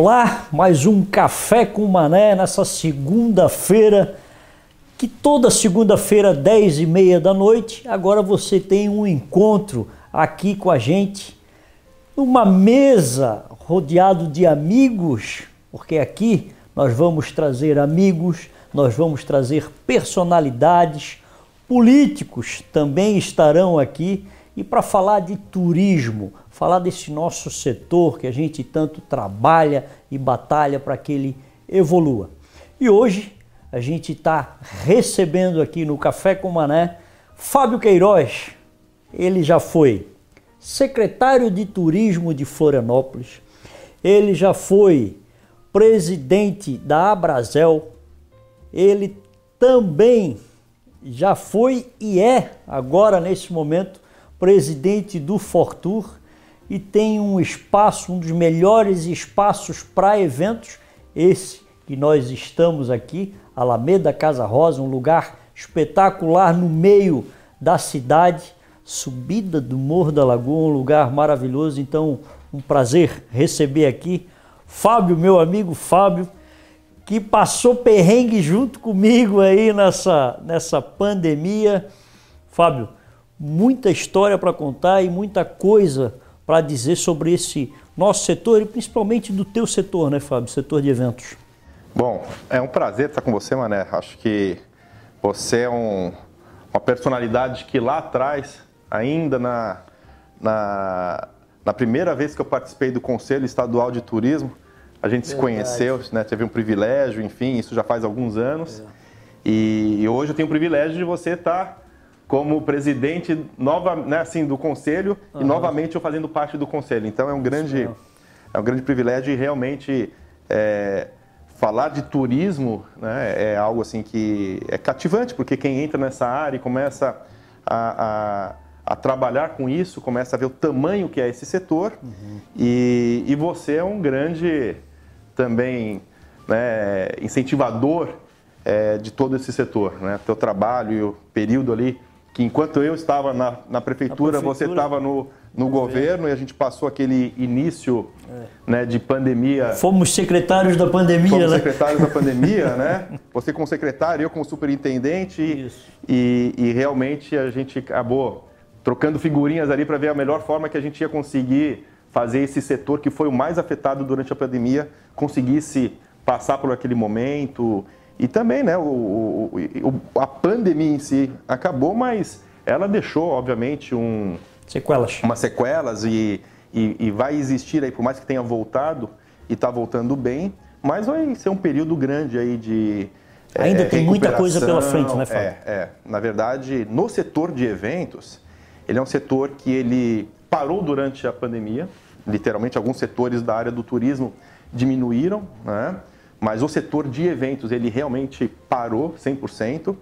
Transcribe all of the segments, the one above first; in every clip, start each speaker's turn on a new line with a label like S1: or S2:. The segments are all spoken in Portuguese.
S1: Olá, mais um Café com Mané nessa segunda-feira, que toda segunda-feira, 10 e meia da noite, agora você tem um encontro aqui com a gente, numa mesa rodeado de amigos, porque aqui nós vamos trazer amigos, nós vamos trazer personalidades, políticos também estarão aqui e para falar de turismo, falar desse nosso setor que a gente tanto trabalha e batalha para que ele evolua. E hoje a gente está recebendo aqui no Café com Mané Fábio Queiroz. Ele já foi secretário de Turismo de Florianópolis, ele já foi presidente da Abrazel, ele também já foi e é agora nesse momento presidente do Fortur e tem um espaço, um dos melhores espaços para eventos, esse que nós estamos aqui, Alameda Casa Rosa, um lugar espetacular no meio da cidade, subida do Morro da Lagoa, um lugar maravilhoso. Então, um prazer receber aqui Fábio, meu amigo Fábio, que passou perrengue junto comigo aí nessa, nessa pandemia. Fábio, muita história para contar e muita coisa para dizer sobre esse nosso setor e principalmente do teu setor, né, Fábio? Setor de eventos.
S2: Bom, é um prazer estar com você, Mané. Acho que você é um, uma personalidade que lá atrás, ainda na, na, na, primeira vez que eu participei do Conselho Estadual de Turismo, a gente Verdade. se conheceu, né, teve um privilégio, enfim, isso já faz alguns anos. É. E, e hoje eu tenho o privilégio de você estar como presidente nova, né, assim, do conselho uhum. e novamente eu fazendo parte do conselho. Então é um grande, é um grande privilégio e realmente é, falar de turismo né, é algo assim que é cativante, porque quem entra nessa área e começa a, a, a trabalhar com isso, começa a ver o tamanho que é esse setor uhum. e, e você é um grande também né, incentivador é, de todo esse setor, né? Teu trabalho e o período ali que enquanto eu estava na, na, prefeitura, prefeitura, você estava no, no governo e a gente passou aquele início é. né, de pandemia.
S1: Fomos secretários da pandemia,
S2: Fomos
S1: né?
S2: secretários da pandemia, né? Você como secretário, eu como superintendente. Isso. E, e realmente a gente acabou trocando figurinhas ali para ver a melhor forma que a gente ia conseguir fazer esse setor que foi o mais afetado durante a pandemia conseguisse passar por aquele momento e também, né, o, o, a pandemia em si acabou, mas ela deixou, obviamente, um,
S1: sequelas.
S2: Uma sequelas e, e, e vai existir aí, por mais que tenha voltado e está voltando bem, mas vai ser um período grande aí de
S1: Ainda é, tem muita coisa pela frente, né, Fábio?
S2: É, é. Na verdade, no setor de eventos, ele é um setor que ele parou durante a pandemia. Literalmente, alguns setores da área do turismo diminuíram, né? Mas o setor de eventos, ele realmente parou 100%.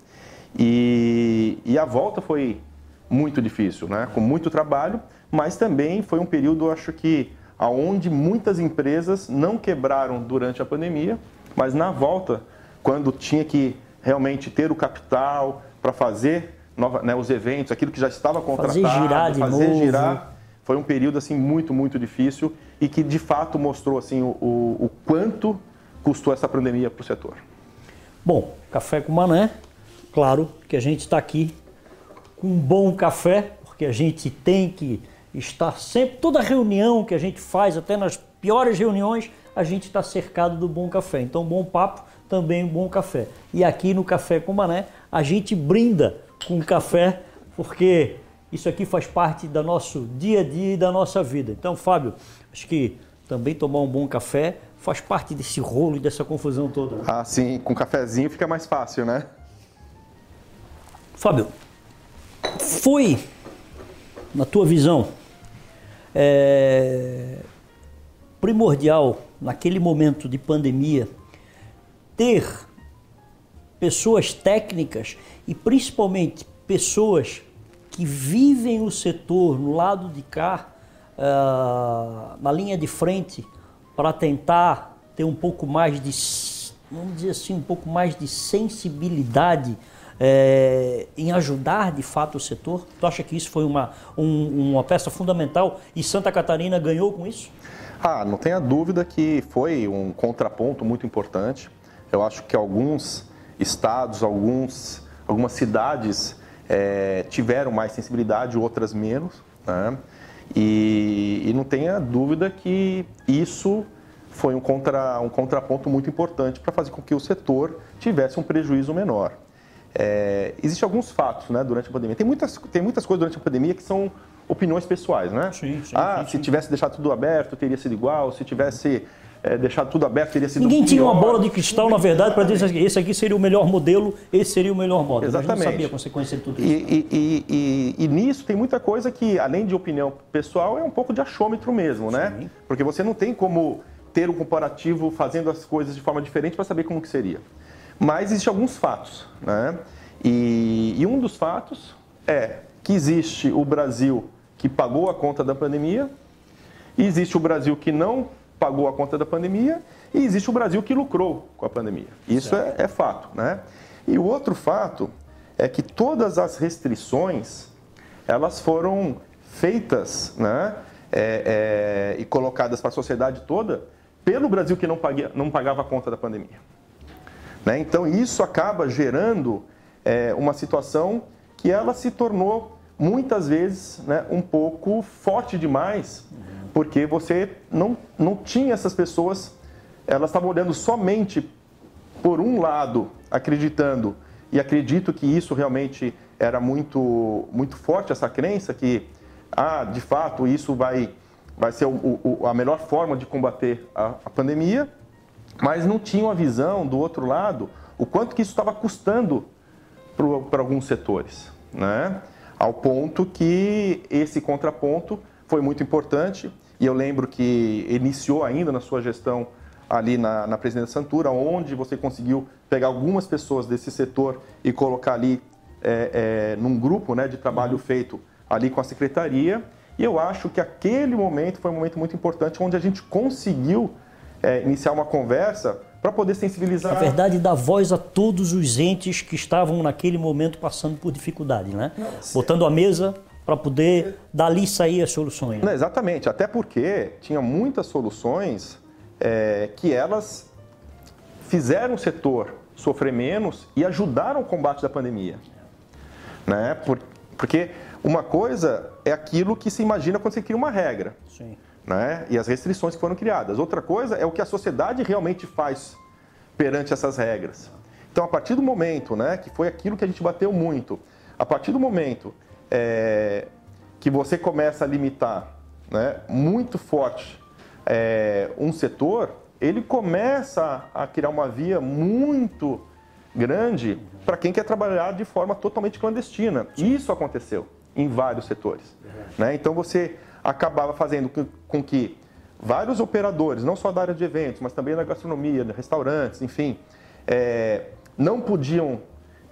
S2: E, e a volta foi muito difícil, né? com muito trabalho, mas também foi um período, acho que, aonde muitas empresas não quebraram durante a pandemia, mas na volta, quando tinha que realmente ter o capital para fazer nova, né, os eventos, aquilo que já estava contratado,
S1: fazer girar, de
S2: fazer
S1: novo.
S2: girar, foi um período assim muito, muito difícil e que de fato mostrou assim o, o, o quanto custou essa pandemia para o setor?
S1: Bom, café com mané, claro que a gente está aqui com um bom café, porque a gente tem que estar sempre, toda reunião que a gente faz, até nas piores reuniões, a gente está cercado do bom café. Então, bom papo, também bom café. E aqui no Café com Mané, a gente brinda com café, porque isso aqui faz parte do nosso dia a dia e da nossa vida. Então, Fábio, acho que também tomar um bom café faz parte desse rolo e dessa confusão toda.
S2: Ah, sim, com cafezinho fica mais fácil, né?
S1: Fábio, foi, na tua visão, é, primordial naquele momento de pandemia ter pessoas técnicas e principalmente pessoas que vivem o setor no lado de cá, uh, na linha de frente, para tentar ter um pouco mais de, vamos dizer assim, um pouco mais de sensibilidade é, em ajudar de fato o setor? Tu acha que isso foi uma, um, uma peça fundamental e Santa Catarina ganhou com isso?
S2: Ah, não tenha dúvida que foi um contraponto muito importante. Eu acho que alguns estados, alguns, algumas cidades é, tiveram mais sensibilidade, outras menos. Né? E, e, não tenha dúvida que isso foi um, contra, um contraponto muito importante para fazer com que o setor tivesse um prejuízo menor. É, Existem alguns fatos né, durante a pandemia. Tem muitas, tem muitas coisas durante a pandemia que são opiniões pessoais, né?
S1: Sim, sim,
S2: ah,
S1: sim,
S2: se tivesse deixado tudo aberto, teria sido igual. Se tivesse é, deixado tudo aberto, teria sido
S1: Ninguém tinha uma bola de cristal, na verdade, para dizer que esse aqui seria o melhor modelo, esse seria o melhor modo. Gente
S2: Exatamente.
S1: não sabia a consequência de tudo
S2: E,
S1: isso.
S2: e- e- e- e nisso tem muita coisa que, além de opinião pessoal, é um pouco de achômetro mesmo, né?
S1: Sim.
S2: Porque você não tem como ter um comparativo fazendo as coisas de forma diferente para saber como que seria. Mas existem alguns fatos, né? E, e um dos fatos é que existe o Brasil que pagou a conta da pandemia, e existe o Brasil que não pagou a conta da pandemia, e existe o Brasil que lucrou com a pandemia. Isso é, é fato, né? E o outro fato é que todas as restrições elas foram feitas, né? é, é, e colocadas para a sociedade toda pelo Brasil que não, paguia- não pagava a conta da pandemia. Né? Então isso acaba gerando é, uma situação que ela se tornou muitas vezes né, um pouco forte demais, porque você não, não tinha essas pessoas, elas estavam olhando somente por um lado, acreditando, e acredito que isso realmente era muito, muito forte, essa crença que, ah, de fato, isso vai, vai ser o- o- a melhor forma de combater a, a pandemia, mas não tinham a visão do outro lado, o quanto que isso estava custando para alguns setores, né? Ao ponto que esse contraponto foi muito importante e eu lembro que iniciou ainda na sua gestão ali na, na presidência Santura, onde você conseguiu pegar algumas pessoas desse setor e colocar ali é, é, num grupo né, de trabalho feito ali com a secretaria. E eu acho que aquele momento foi um momento muito importante, onde a gente conseguiu é, iniciar uma conversa para poder sensibilizar.
S1: Na verdade, dar voz a todos os entes que estavam naquele momento passando por dificuldade, né? Botando a mesa para poder dali sair as soluções.
S2: Não, exatamente, até porque tinha muitas soluções é, que elas fizeram o setor sofrer menos e ajudaram o combate da pandemia. Né? Por- porque uma coisa é aquilo que se imagina quando você cria uma regra
S1: Sim.
S2: né? e as restrições que foram criadas. Outra coisa é o que a sociedade realmente faz perante essas regras. Então, a partir do momento, né, que foi aquilo que a gente bateu muito, a partir do momento é, que você começa a limitar né, muito forte é, um setor, ele começa a criar uma via muito grande para quem quer trabalhar de forma totalmente clandestina. Isso aconteceu em vários setores. Né? Então você acabava fazendo com- com que vários operadores, não só da área de eventos, mas também da gastronomia, de restaurantes, enfim, é, não podiam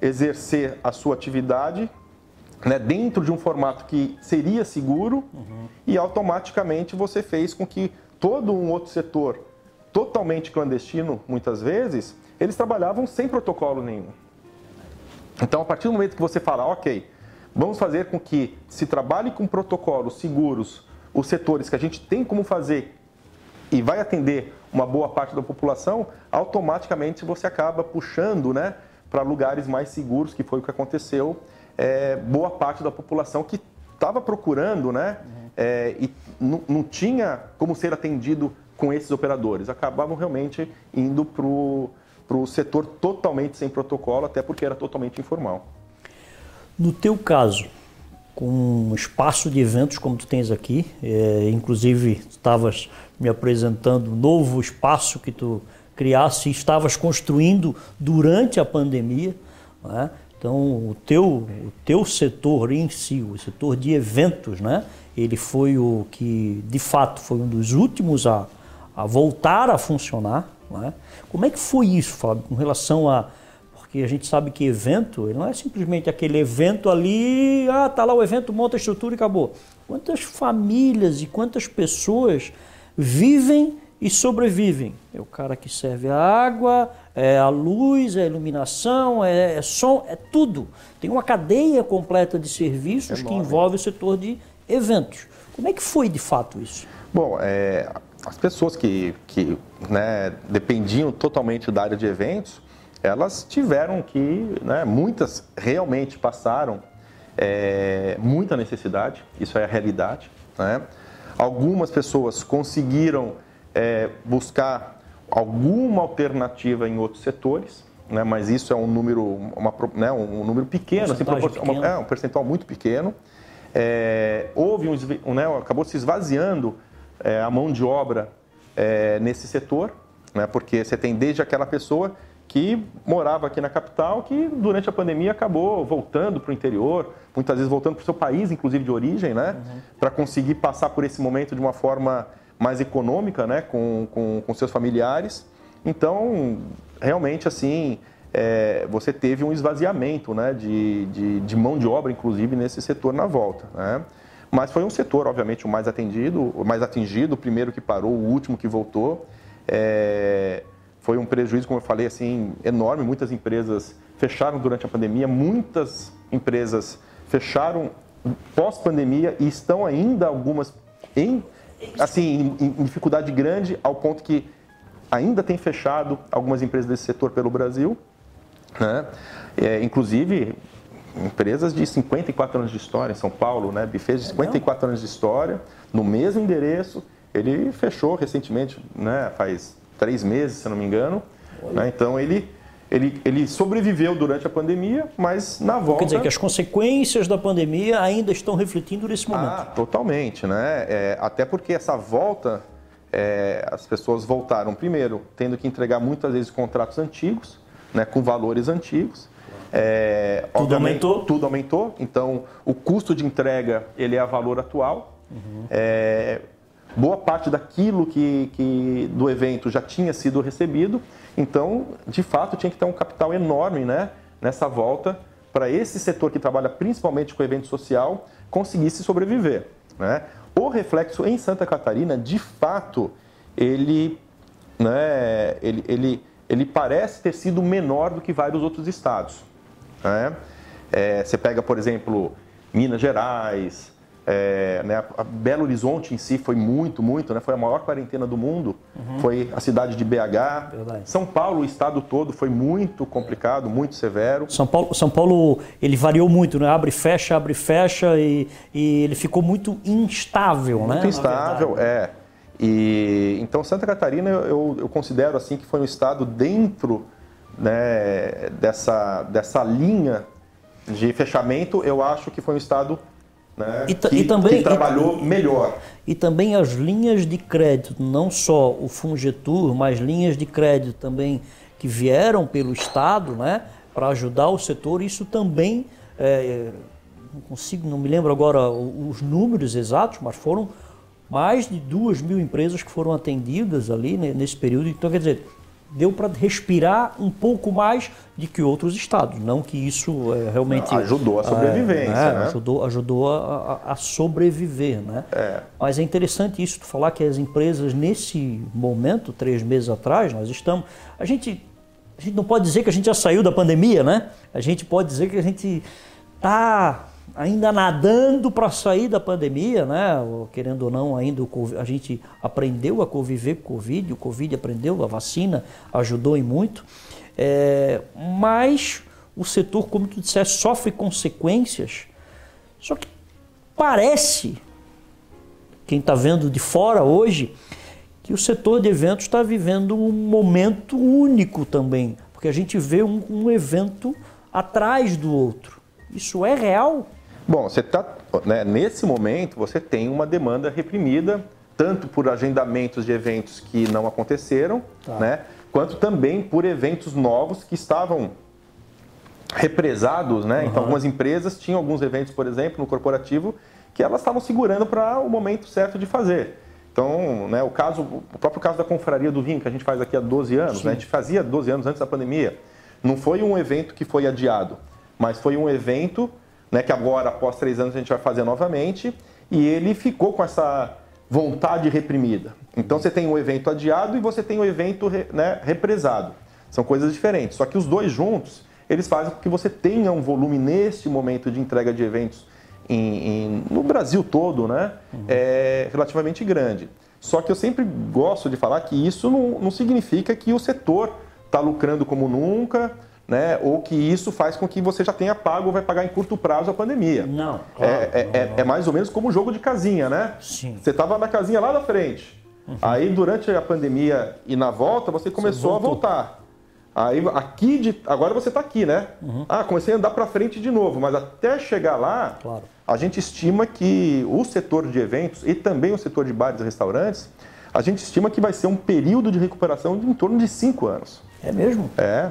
S2: exercer a sua atividade né, dentro de um formato que seria seguro e automaticamente você fez com que todo um outro setor totalmente clandestino, muitas vezes, eles trabalhavam sem protocolo nenhum. Então, a partir do momento que você fala, ok, vamos fazer com que se trabalhe com protocolos seguros os setores que a gente tem como fazer e vai atender uma boa parte da população, automaticamente você acaba puxando né, para lugares mais seguros, que foi o que aconteceu, é, boa parte da população que estava procurando né, é, e não- tinha como ser atendido com esses operadores. Acabavam realmente indo para o setor totalmente sem protocolo, até porque era totalmente informal.
S1: No teu caso, com um espaço de eventos como tu tens aqui, é, inclusive estavas me apresentando um novo espaço que tu criasse estavas construindo durante a pandemia, né? Então, o teu, o teu setor em si, o setor de eventos, né? ele foi o que, de fato, foi um dos últimos a, a voltar a funcionar. Né? Como é que foi isso, Fábio, com relação a, porque a gente sabe que evento, ele não é simplesmente aquele evento ali, ah, tá lá o evento, monta a estrutura e acabou. Quantas famílias e quantas pessoas vivem e sobrevivem? É o cara que serve a água, é a luz, é a iluminação, é, é som, é tudo. Tem uma cadeia completa de serviços que
S2: Enorme.
S1: envolve o setor de eventos. Como é que foi de fato isso?
S2: Bom, é, as pessoas que, que né, dependiam totalmente da área de eventos, elas tiveram que, né, muitas realmente passaram é, muita necessidade, isso é a realidade. Né? Algumas pessoas conseguiram é, buscar alguma alternativa em outros setores, né, mas isso é um número, uma, né, um número pequeno, assim, pequeno. é um percentual muito pequeno. É, houve um, né, acabou se esvaziando é, a mão de obra é, nesse setor, né, porque você tem desde aquela pessoa que morava aqui na capital, que durante a pandemia acabou voltando para o interior, muitas vezes voltando para o seu país, inclusive de origem, né, uhum. para conseguir passar por esse momento de uma forma mais econômica, né, com, com, com seus familiares. Então, realmente, assim, é, você teve um esvaziamento né, de, de, de, mão de obra, inclusive, nesse setor na volta. Né? Mas foi um setor, obviamente, o mais atendido, o mais atingido, o primeiro que parou, o último que voltou. É, foi um prejuízo, como eu falei, assim, enorme. Muitas empresas fecharam durante a pandemia, muitas empresas fecharam pós-pandemia e estão ainda algumas em, assim, em, em dificuldade grande, ao ponto que ainda tem fechado algumas empresas desse setor pelo Brasil. Né? É, inclusive, empresas de 54 anos de história em São Paulo, né? Bufês de 54 anos de história, no mesmo endereço. Ele fechou recentemente, né? faz três meses, se não me engano. Né? Então, ele ele, ele, sobreviveu durante a pandemia, mas na volta.
S1: Quer dizer que as consequências da pandemia ainda estão refletindo nesse momento. Ah,
S2: totalmente, né? É, até porque essa volta é, as pessoas voltaram, primeiro, tendo que entregar muitas vezes contratos antigos, né, com valores antigos.
S1: É, tudo aumentou?
S2: Tudo aumentou. Então, o custo de entrega ele é a valor atual. Uhum. É, boa parte daquilo que, que do evento já tinha sido recebido. Então, de fato, tinha que ter um capital enorme né, nessa volta para esse setor que trabalha principalmente com evento social conseguisse sobreviver. Né? O reflexo em Santa Catarina, de fato, ele, né, ele, ele, ele parece ter sido menor do que vários outros estados. Né? É, você pega, por exemplo, Minas Gerais, é, né, a Belo Horizonte em si foi muito, muito, né, foi a maior quarentena do mundo, uhum. foi a cidade de BH. Verdade. São Paulo, o estado todo, foi muito complicado, muito severo.
S1: São Paulo, São Paulo ele variou muito, né? abre fecha, abre fecha e, e ele ficou muito instável.
S2: Muito
S1: né?
S2: instável, é. E, então Santa Catarina eu, eu considero assim que foi um estado dentro né, dessa, dessa linha de fechamento, eu acho que foi um estado né, e, que, e, também, que trabalhou e, melhor.
S1: E também as linhas de crédito, não só o Fungetur, mas linhas de crédito também que vieram pelo Estado né, para ajudar o setor, isso também, é, não consigo, não me lembro agora os números exatos, mas foram mais de duas mil empresas que foram atendidas ali né, nesse período. Então, quer dizer, deu para respirar um pouco mais do que outros estados. Não que isso é, realmente.
S2: Ajudou a é, sobrevivência. É, né?
S1: Ajudou, ajudou a, a, sobreviver. Né? É. Mas é interessante isso, tu falar que as empresas, nesse momento, três meses atrás, nós estamos. A gente, a gente não pode dizer que a gente já saiu da pandemia, né? A gente pode dizer que a gente está ainda nadando para sair da pandemia, né? Querendo ou não, ainda a gente aprendeu a conviver com o Covid, o Covid aprendeu, a vacina ajudou em muito. É, mas o setor, como tu disseste, sofre consequências. Só que parece, quem está vendo de fora hoje, que o setor de eventos está vivendo um momento único também, porque a gente vê um, um evento atrás do outro. Isso é real?
S2: Bom, você tá, né, nesse momento você tem uma demanda reprimida, tanto por agendamentos de eventos que não aconteceram, tá. né, quanto também por eventos novos que estavam represados, né? Uhum. Então algumas empresas tinham alguns eventos, por exemplo, no corporativo, que elas estavam segurando para o momento certo de fazer. Então, né, o caso, o próprio caso da confraria do vinho que a gente faz aqui há 12 anos, né, a gente fazia 12 anos antes da pandemia. Não foi um evento que foi adiado, mas foi um evento né, que agora, após três anos, a gente vai fazer novamente, e ele ficou com essa vontade reprimida. Então você tem um evento adiado e você tem um evento né, represado. São coisas diferentes. Só que os dois juntos, eles fazem com que você tenha um volume neste momento de entrega de eventos em, em, no Brasil todo, né, uhum. é, relativamente grande. Só que eu sempre gosto de falar que isso não, não significa que o setor está lucrando como nunca, né? Ou que isso faz com que você já tenha pago ou vai pagar em curto prazo a pandemia.
S1: Não,
S2: claro. É, é, é, é mais ou menos como o jogo de casinha, né?
S1: Sim.
S2: Você estava na casinha lá da frente. Uhum. Aí durante a pandemia e na volta você começou você a voltar. Aí aqui de, agora você está aqui, né? Uhum. Ah, comecei a andar para frente de novo, mas até chegar lá, claro. a gente estima que o setor de eventos e também o setor de bares e restaurantes, a gente estima que vai ser um período de recuperação de em torno de cinco anos.
S1: É mesmo?
S2: É.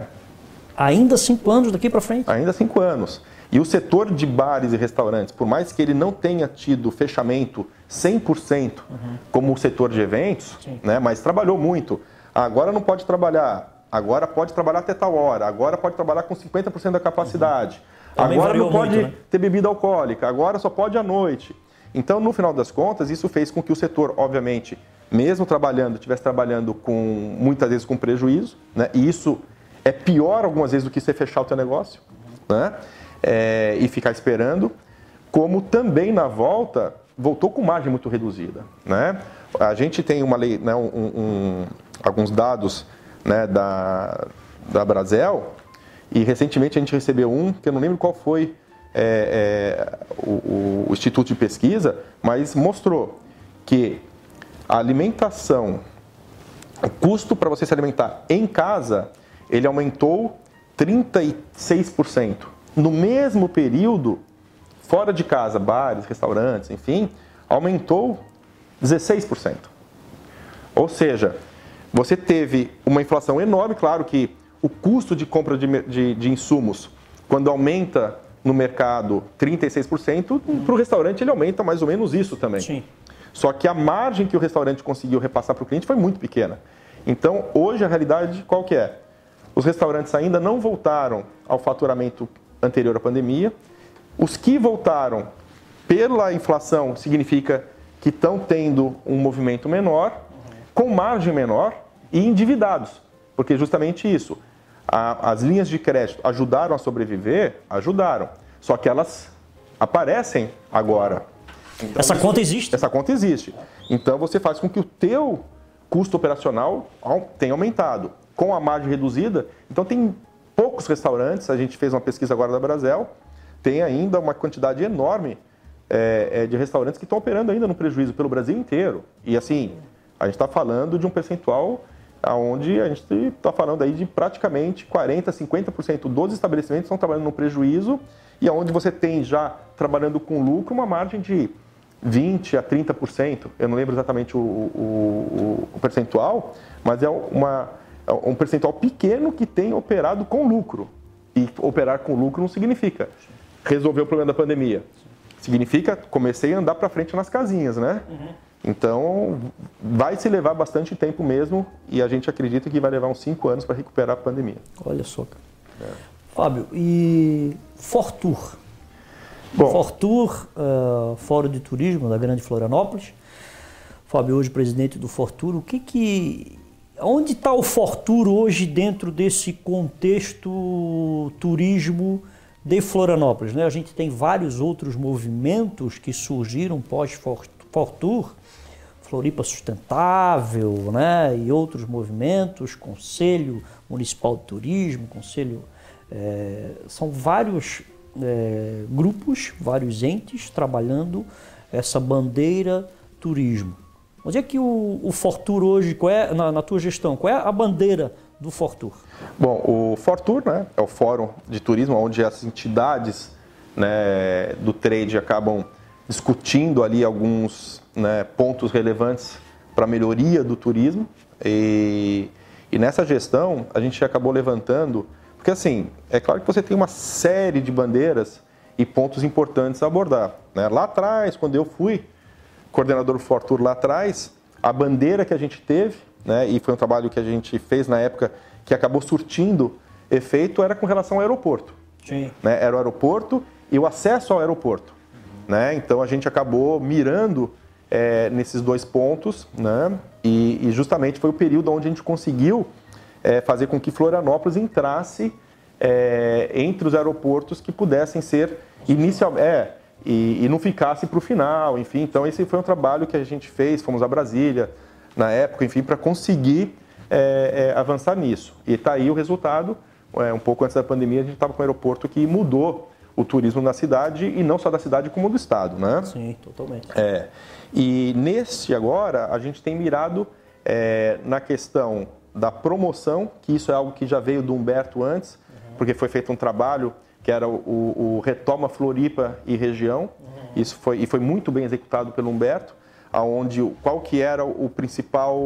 S1: Ainda cinco anos daqui para frente?
S2: Ainda cinco anos. E o setor de bares e restaurantes, por mais que ele não tenha tido fechamento 100% uhum. como o setor de eventos, né, mas trabalhou muito. Agora não pode trabalhar agora pode trabalhar até tal hora, agora pode trabalhar com 50% da capacidade, uhum. agora não pode muito, né? ter bebida alcoólica, agora só pode à noite. Então, no final das contas, isso fez com que o setor, obviamente, mesmo trabalhando, estivesse trabalhando com muitas vezes com prejuízo, né? e isso é pior algumas vezes do que você fechar o teu negócio né? É, e ficar esperando, como também na volta voltou com margem muito reduzida. Né? A gente tem uma lei, né, um, um, alguns dados né, da, da Brasel, e recentemente a gente recebeu um, que eu não lembro qual foi é, é, o, o, Instituto de Pesquisa, mas mostrou que a alimentação, o custo para você se alimentar em casa, ele aumentou 36%. No mesmo período, fora de casa, bares, restaurantes, enfim, aumentou 16%. Ou seja, você teve uma inflação enorme, claro que o custo de compra de, de, de insumos, quando aumenta no mercado 36%, para o restaurante ele aumenta mais ou menos isso também.
S1: Sim.
S2: Só que a margem que o restaurante conseguiu repassar para o cliente foi muito pequena. Então, hoje a realidade qual que é? Os restaurantes ainda não voltaram ao faturamento anterior à pandemia. Os que voltaram pela inflação significa que estão tendo um movimento menor, com margem menor, e endividados, porque justamente isso. A, as linhas de crédito ajudaram a sobreviver? Ajudaram. Só que elas aparecem agora.
S1: Então, essa conta existe?
S2: Essa conta existe. Então você faz com que o teu custo operacional tenha aumentado. Com a margem reduzida, então tem poucos restaurantes, a gente fez uma pesquisa agora da Brasel, tem ainda uma quantidade enorme é, é, de restaurantes que estão operando ainda no prejuízo pelo Brasil inteiro. E assim, a gente está falando de um percentual onde a gente está falando aí de praticamente 40%, 50% dos estabelecimentos estão trabalhando no prejuízo e aonde você tem já trabalhando com lucro uma margem de 20% a 30%, eu não lembro exatamente o, o, o percentual, mas é, uma, um percentual pequeno que tem operado com lucro. E operar com lucro não significa resolver o problema da pandemia. Significa comecei a andar para frente nas casinhas, né? Uhum. Então, vai se levar bastante tempo mesmo e a gente acredita que vai levar uns 5 anos para recuperar a pandemia.
S1: Olha só. É. Fábio, e Fortur? Bom, Fortur, uh, Fórum de Turismo da Grande Florianópolis. Fábio, hoje presidente do Fortur, o que que... Onde está o Fortur hoje dentro desse contexto turismo de Florianópolis? Né? A gente tem vários outros movimentos que surgiram pós-Fortur, Floripa Sustentável, né, e outros movimentos, Conselho Municipal de Turismo, Conselho, é, são vários é, grupos, vários entes trabalhando essa bandeira turismo. Onde é que o, o Fortur hoje, qual é, na, na tua gestão, qual é a bandeira do Fortur?
S2: Bom, o Fortur né, é o fórum de turismo onde as entidades né, do trade acabam discutindo ali alguns né, pontos relevantes para a melhoria do turismo. E, e nessa gestão a gente acabou levantando, porque assim, é claro que você tem uma série de bandeiras e pontos importantes a abordar. Né? Lá atrás, quando eu fui coordenador do Fortur lá atrás, a bandeira que a gente teve, né, e foi um trabalho que a gente fez na época que acabou surtindo efeito, era com relação ao aeroporto.
S1: Sim.
S2: Né? Era o aeroporto e o acesso ao aeroporto. Né? Então a gente acabou mirando é, nesses dois pontos, né? E, e, justamente foi o período onde a gente conseguiu é, fazer com que Florianópolis entrasse é, entre os aeroportos que pudessem ser inicial, é, e, e não ficasse para o final, enfim. Então esse foi um trabalho que a gente fez, fomos a Brasília na época, enfim, para conseguir é, é, avançar nisso. E está aí o resultado. É, um pouco antes da pandemia, a gente estava com um aeroporto que mudou o turismo na cidade e não só da cidade como do estado, né?
S1: Sim, totalmente.
S2: É. E neste agora a gente tem mirado é, na questão da promoção, que isso é algo que já veio do Humberto antes, uhum. porque foi feito um trabalho que era o, o, o Retoma Floripa e região. Uhum. Isso foi e foi muito bem executado pelo Humberto, aonde qual que era o principal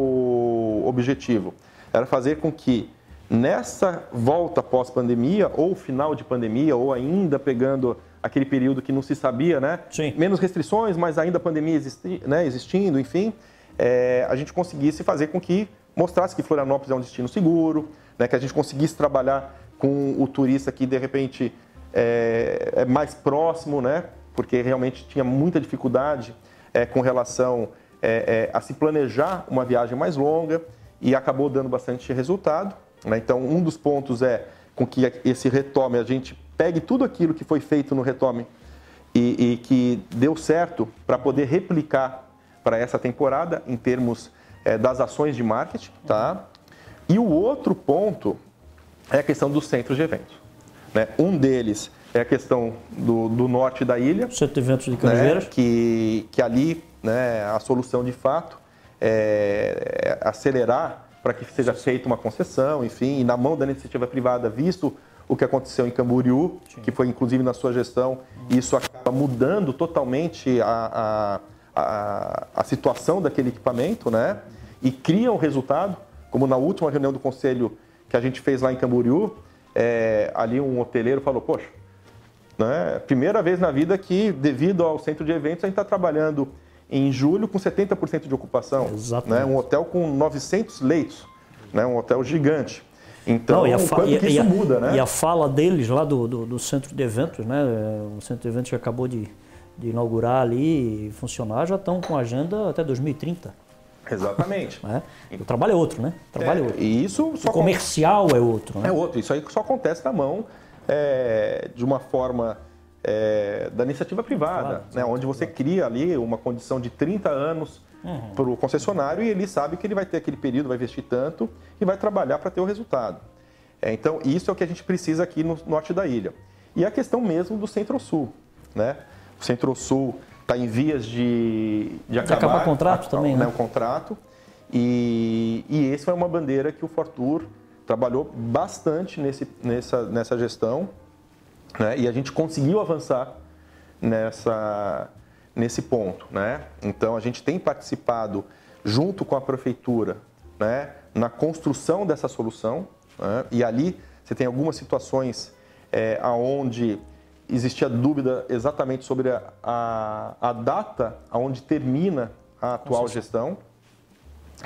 S2: objetivo? Era fazer com que nessa volta pós-pandemia ou final de pandemia ou ainda pegando aquele período que não se sabia, né?
S1: Sim.
S2: Menos restrições, mas ainda a pandemia existi, né? existindo, enfim, é, a gente conseguisse fazer com que mostrasse que Florianópolis é um destino seguro, né? Que a gente conseguisse trabalhar com o turista que de repente é, é mais próximo, né? Porque realmente tinha muita dificuldade é, com relação é, é, a se planejar uma viagem mais longa e acabou dando bastante resultado. Né? Então, um dos pontos é com que esse retome, a gente pegue tudo aquilo que foi feito no retome e, e que deu certo para poder replicar para essa temporada em termos é, das ações de marketing, tá? E o outro ponto é a questão dos centros de eventos. Né? Um deles é a questão do, do norte da ilha.
S1: Centro de eventos de Canaveiras.
S2: Né? Que, que ali né, a solução de fato é, é acelerar para que seja feita uma concessão, enfim, e na mão da iniciativa privada, visto o que aconteceu em Camboriú, Sim. que foi inclusive na sua gestão, e isso acaba mudando totalmente a, a, a, a, situação daquele equipamento, né? E cria um resultado, como na última reunião do conselho que a gente fez lá em Camboriú, é, ali um hoteleiro falou, poxa, né, primeira vez na vida que, devido ao centro de eventos, a gente está trabalhando em julho com 70% de ocupação.
S1: Exatamente.
S2: Né? Um hotel com 900 leitos, né? um hotel gigante. Então,
S1: Não, e a
S2: quanto
S1: e,
S2: que isso
S1: e a,
S2: muda, né?
S1: E a fala deles lá do, do, do, centro de eventos, né? O centro de eventos que acabou de, de inaugurar ali e funcionar, já estão com agenda até 2030.
S2: Exatamente.
S1: É? O trabalho é outro, né? O trabalho é, é outro.
S2: E isso
S1: o comercial é outro, né?
S2: É outro. Isso aí só acontece na mão é, de uma forma é, da iniciativa privada, claro, né, onde você cria ali uma condição de 30 anos uhum. para o concessionário e ele sabe que ele vai ter aquele período, vai investir tanto e vai trabalhar para ter o resultado. É, então, isso é o que a gente precisa aqui no norte da ilha. E a questão mesmo do Centro-Sul. Né? O Centro-Sul está em vias de, de acabar,
S1: acabar contrato a, também, né?
S2: né? O contrato. E, e esse foi uma bandeira que o Fortur trabalhou bastante nesse, nessa, nessa gestão né? E a gente conseguiu avançar nessa, nesse ponto. Né? Então, a gente tem participado, junto com a prefeitura, né, na construção dessa solução. Né? E ali você tem algumas situações é, onde existia dúvida exatamente sobre a, a, a data onde termina a atual concessão. gestão.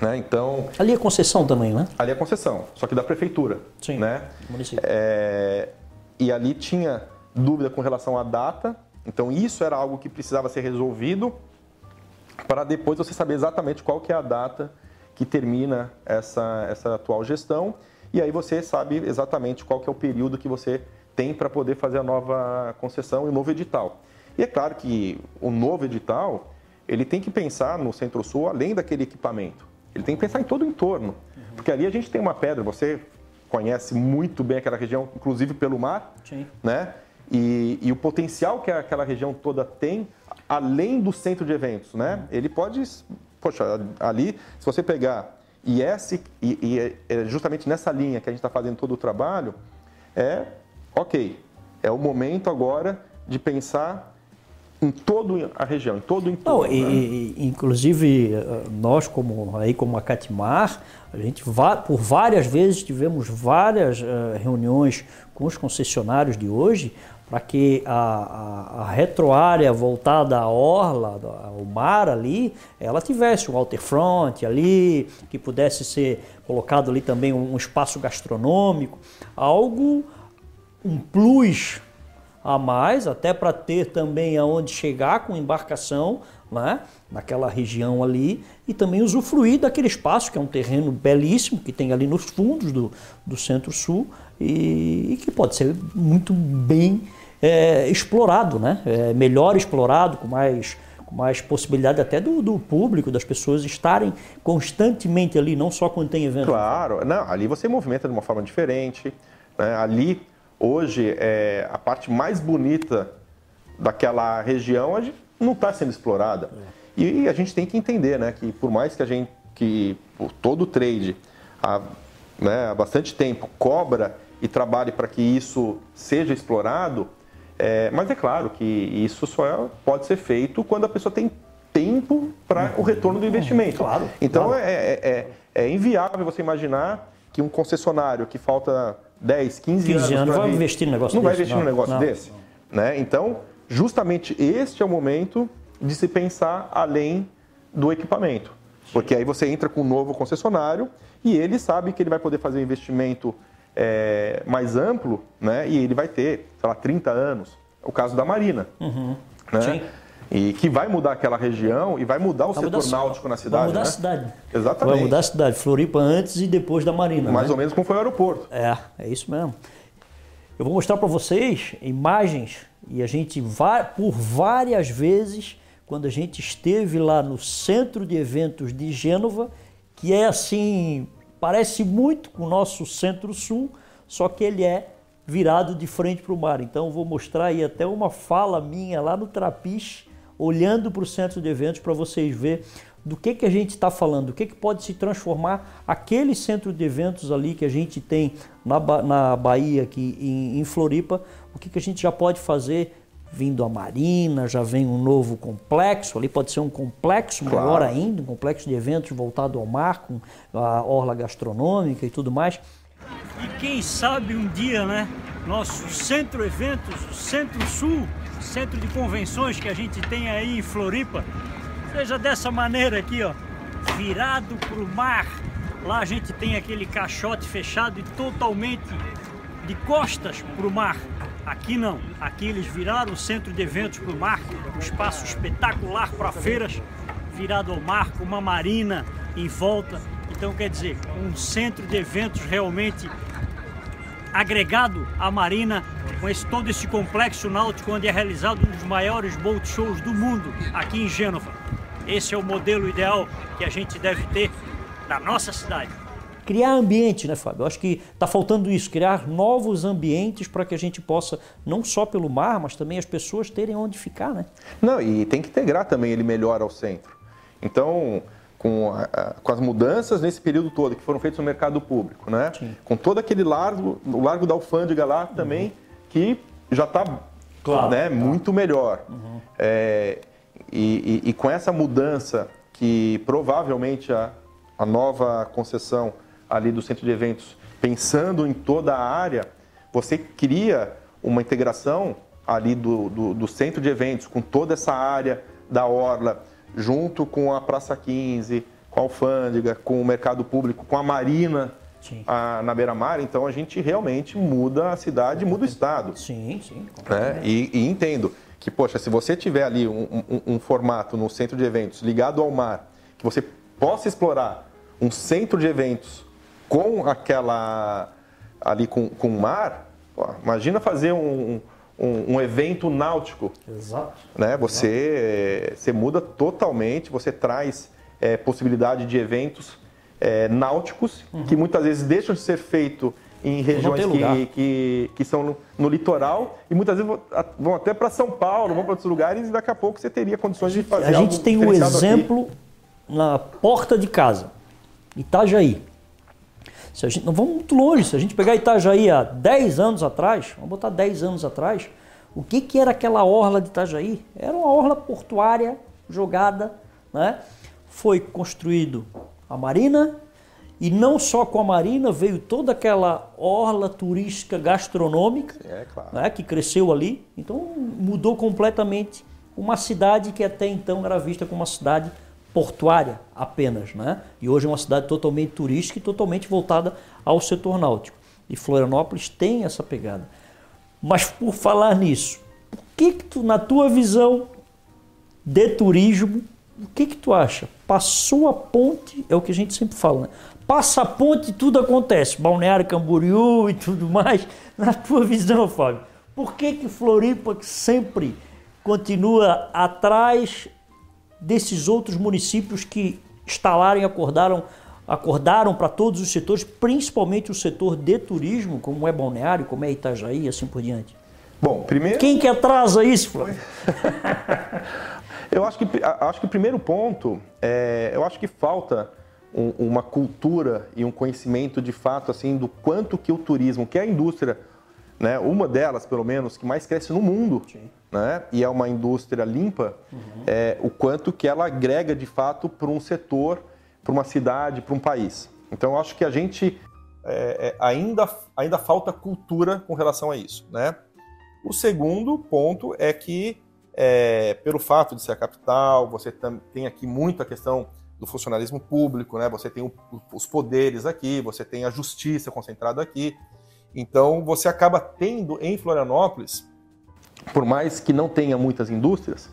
S2: Né? Então,
S1: ali é concessão também, né?
S2: Ali é concessão, só que da prefeitura.
S1: Sim,
S2: né?
S1: município.
S2: É, e ali tinha dúvida com relação à data, então isso era algo que precisava ser resolvido para depois você saber exatamente qual que é a data que termina essa, essa atual gestão e aí você sabe exatamente qual que é o período que você tem para poder fazer a nova concessão e o novo edital. E é claro que o novo edital, ele tem que pensar no Centro-Sul além daquele equipamento. Ele tem que pensar em todo o entorno. Porque ali a gente tem uma pedra, você conhece muito bem aquela região, inclusive pelo mar,
S1: Sim.
S2: né? E, e, o potencial que aquela região toda tem, além do centro de eventos, né? Ele pode, poxa, ali, se você pegar e, esse, e, e é justamente nessa linha que a gente está fazendo todo o trabalho, é ok, é o momento agora de pensar em toda a região, em todo o entorno.
S1: Não, né? e, inclusive, eh, nós, como, aí, como a Catimar, a gente por várias vezes tivemos várias uh, reuniões com os concessionários de hoje para que a, a, a, retroárea voltada à orla, ao mar ali, ela tivesse um waterfront ali, que pudesse ser colocado ali também um espaço gastronômico, algo, um plus a mais, até para ter também aonde chegar com embarcação, né, naquela região ali, e também usufruir daquele espaço, que é um terreno belíssimo, que tem ali nos fundos do, do Centro-Sul, e, e, que pode ser muito bem é, explorado, né? É, melhor explorado, com mais, mais possibilidade até do, do, público, das pessoas estarem constantemente ali, não só quando tem evento.
S2: Claro, não, ali você movimenta de uma forma diferente. Né? Ali, hoje, é, a parte mais bonita daquela região não está sendo explorada. E a gente tem que entender né, que por mais que a gente, que por todo o trade há, né, há bastante tempo cobra e trabalhe para que isso seja explorado, é, mas é claro que isso só é, pode ser feito quando a pessoa tem tempo para o retorno do investimento.
S1: Claro.
S2: Então
S1: claro.
S2: É, é, é, é, inviável você imaginar que um concessionário que falta 10, 15, 15 anos,
S1: anos vai vir, investir no negócio
S2: não
S1: desse.
S2: vai investir
S1: não,
S2: num negócio
S1: não.
S2: desse. Né? Então, justamente este é o momento de se pensar além do equipamento. Porque aí você entra com um novo concessionário e ele sabe que ele vai poder fazer um investimento é, mais amplo, né? E ele vai ter, sei lá, 30 anos. É o caso da Marina.
S1: Uhum.
S2: Né?
S1: Sim.
S2: E que vai mudar aquela região e vai mudar o vai setor mudar, náutico na cidade.
S1: Vai mudar
S2: né?
S1: a cidade.
S2: Exatamente.
S1: Vai mudar a cidade. Floripa antes e depois da Marina.
S2: Mais
S1: né?
S2: ou menos como foi o aeroporto.
S1: É, é isso mesmo. Eu vou mostrar para vocês imagens e a gente vai por várias vezes quando a gente esteve lá no centro de eventos de Gênova, que é assim, parece muito com o nosso centro-sul, só que ele é virado de frente para o mar. Então eu vou mostrar aí até uma fala minha lá no Trapiche, olhando para o centro de eventos para vocês verem do que, que a gente está falando, o que, que pode se transformar aquele centro de eventos ali que a gente tem na, na Bahia, aqui em, em Floripa, o que, que a gente já pode fazer vindo a Marina, já vem um novo complexo, ali pode ser um complexo claro. maior ainda, um complexo de eventos voltado ao mar, com a orla gastronômica e tudo mais. E quem sabe um dia, né, nosso centro eventos, o centro-sul, centro de convenções que a gente tem aí em Floripa, seja dessa maneira aqui, ó, virado para o mar. Lá a gente tem aquele caixote fechado e totalmente de costas para o mar. Aqui não, aqui eles viraram o centro de eventos para o mar, um espaço espetacular para feiras, virado ao mar, com uma marina em volta. Então, quer dizer, um centro de eventos realmente agregado à marina, com esse, todo esse complexo náutico onde é realizado um dos maiores boat shows do mundo, aqui em Gênova. Esse é o modelo ideal que a gente deve ter na nossa cidade criar ambiente, né, Fábio? Eu acho que está faltando isso, criar novos ambientes para que a gente possa, não só pelo mar, mas também as pessoas terem onde ficar, né?
S2: Não, e tem que integrar também ele melhor ao centro. Então, com, a, com as mudanças nesse período todo que foram feitas no mercado público, né? Sim. Com todo aquele largo, o largo da alfândega lá também, uhum. que já está claro, né, claro. muito melhor. Uhum. É, e, e, e com essa mudança que provavelmente a, a nova concessão ali do centro de eventos, pensando em toda a área, você cria uma integração ali do, do, do, centro de eventos com toda essa área da Orla, junto com a Praça 15, com a Alfândega, com o mercado público, com a Marina a, na beira-mar. Então a gente realmente muda a cidade, muda o estado.
S1: Sim, sim.
S2: Né? E, e, entendo que, poxa, se você tiver ali um, um, um formato no centro de eventos ligado ao mar, que você possa explorar um centro de eventos com aquela ali com, com o mar, pô, imagina fazer um, um, um, evento náutico.
S1: Exato.
S2: Né? Você, Exato. você muda totalmente, você traz é, possibilidade de eventos é, náuticos uhum. que muitas vezes deixam de ser feito em regiões que, que, que, são no, no, litoral e muitas vezes vão até para São Paulo, vão para outros lugares e daqui a pouco você teria condições de fazer
S1: A gente tem um exemplo aqui. na porta de casa, Itajaí. Se a gente, não vamos muito longe, se a gente pegar Itajaí há 10 anos atrás, vamos botar 10 anos atrás, o que, que era aquela orla de Itajaí? Era uma orla portuária jogada, né? Foi construído a marina e não só com a marina, veio toda aquela orla turística gastronômica
S2: é, claro.
S1: né, que cresceu ali. Então mudou completamente uma cidade que até então era vista como uma cidade portuária apenas, né? E hoje é uma cidade totalmente turística e totalmente voltada ao setor náutico. E Florianópolis tem essa pegada. Mas por falar nisso, o que, que tu, na tua visão de turismo, o que que tu acha? Passou a ponte, é o que a gente sempre fala, né? Passa a ponte e tudo acontece. Balneário Camboriú e tudo mais. Na tua visão, Fábio, Por que, que Floripa sempre continua atrás desses outros municípios que instalaram e acordaram acordaram para todos os setores, principalmente o setor de turismo, como é Balneário, como é Itajaí e assim por diante?
S2: Bom, primeiro.
S1: Quem que atrasa isso, Flávio?
S2: eu acho que, acho que o primeiro ponto, é, eu acho que falta um, uma cultura e um conhecimento de fato assim do quanto que o turismo, que é a indústria, né, uma delas pelo menos que mais cresce no mundo, né, e é uma indústria limpa, uhum. é, o quanto que ela agrega de fato para um setor, para uma cidade, para um país. Então eu acho que a gente é, é, ainda ainda falta cultura com relação a isso, né? O segundo ponto é que é, pelo fato de ser a capital, você tem aqui muito a questão do funcionalismo público, né? Você tem o, os poderes aqui, você tem a justiça concentrada aqui. Então você acaba tendo em Florianópolis, por mais que não tenha muitas indústrias,